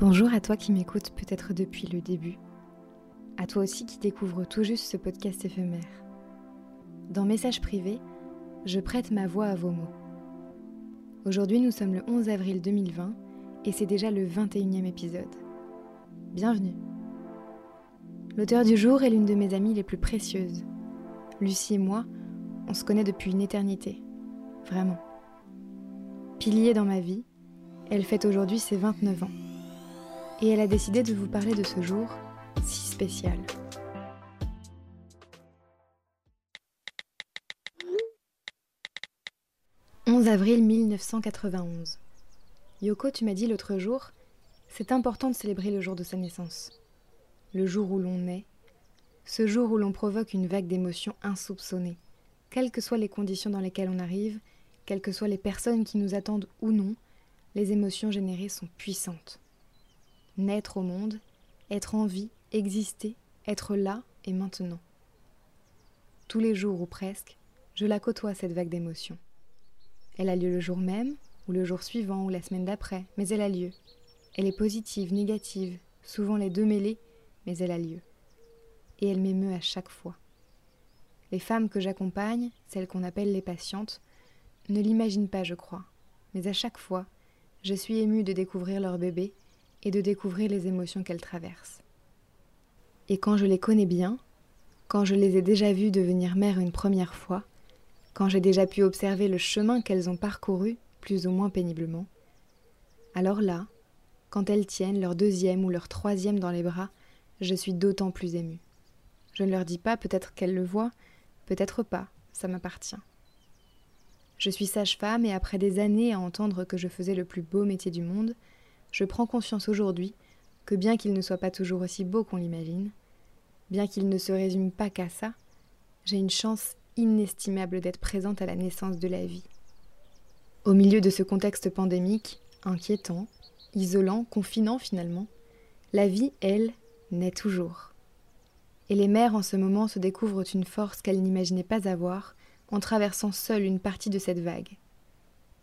Bonjour à toi qui m'écoutes peut-être depuis le début, à toi aussi qui découvre tout juste ce podcast éphémère. Dans Message privé, je prête ma voix à vos mots. Aujourd'hui nous sommes le 11 avril 2020 et c'est déjà le 21e épisode. Bienvenue. L'auteur du jour est l'une de mes amies les plus précieuses. Lucie et moi, on se connaît depuis une éternité. Vraiment. Pilier dans ma vie, elle fête aujourd'hui ses 29 ans. Et elle a décidé de vous parler de ce jour si spécial. « 11 avril 1991. Yoko, tu m'as dit l'autre jour, c'est important de célébrer le jour de sa naissance. Le jour où l'on naît, ce jour où l'on provoque une vague d'émotions insoupçonnées, quelles que soient les conditions dans lesquelles on arrive, quelles que soient les personnes qui nous attendent ou non, les émotions générées sont puissantes. Naître au monde, être en vie, exister, être là et maintenant. Tous les jours ou presque, je la côtoie cette vague d'émotions. Elle a lieu le jour même, ou le jour suivant, ou la semaine d'après, mais elle a lieu. Elle est positive, négative, souvent les deux mêlées, mais elle a lieu. Et elle m'émeut à chaque fois. Les femmes que j'accompagne, celles qu'on appelle les patientes, ne l'imaginent pas, je crois, mais à chaque fois, je suis émue de découvrir leur bébé et de découvrir les émotions qu'elles traversent. Et quand je les connais bien, quand je les ai déjà vues devenir mères une première fois, quand j'ai déjà pu observer le chemin qu'elles ont parcouru, plus ou moins péniblement, alors là, quand elles tiennent leur deuxième ou leur troisième dans les bras, je suis d'autant plus émue. Je ne leur dis pas, peut-être qu'elles le voient, peut-être pas, ça m'appartient. Je suis sage-femme et après des années à entendre que je faisais le plus beau métier du monde, je prends conscience aujourd'hui que bien qu'il ne soit pas toujours aussi beau qu'on l'imagine, bien qu'il ne se résume pas qu'à ça, j'ai une chance inestimable d'être présente à la naissance de la vie. Au milieu de ce contexte pandémique, inquiétant, isolant, confinant finalement, la vie, elle, naît toujours. Et les mères en ce moment se découvrent une force qu'elles n'imaginaient pas avoir en traversant seule une partie de cette vague.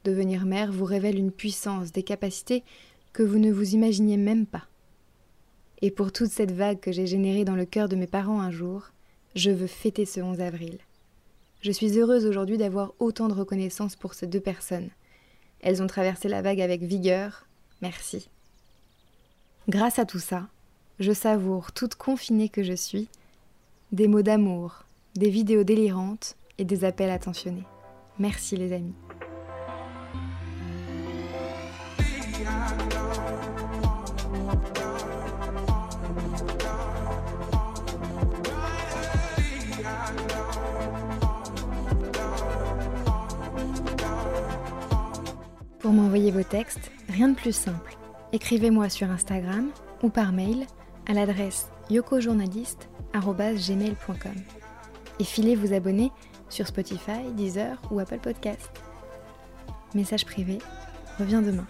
Devenir mère vous révèle une puissance, des capacités que vous ne vous imaginiez même pas. Et pour toute cette vague que j'ai générée dans le cœur de mes parents un jour, je veux fêter ce 11 avril. Je suis heureuse aujourd'hui d'avoir autant de reconnaissance pour ces deux personnes. Elles ont traversé la vague avec vigueur. Merci. Grâce à tout ça, je savoure, toute confinée que je suis, des mots d'amour, des vidéos délirantes et des appels attentionnés. Merci les amis. Pour m'envoyer vos textes, rien de plus simple. Écrivez-moi sur Instagram ou par mail à l'adresse yokojournaliste.gmail.com et filez vous abonner sur Spotify, Deezer ou Apple Podcast. Message privé, reviens demain.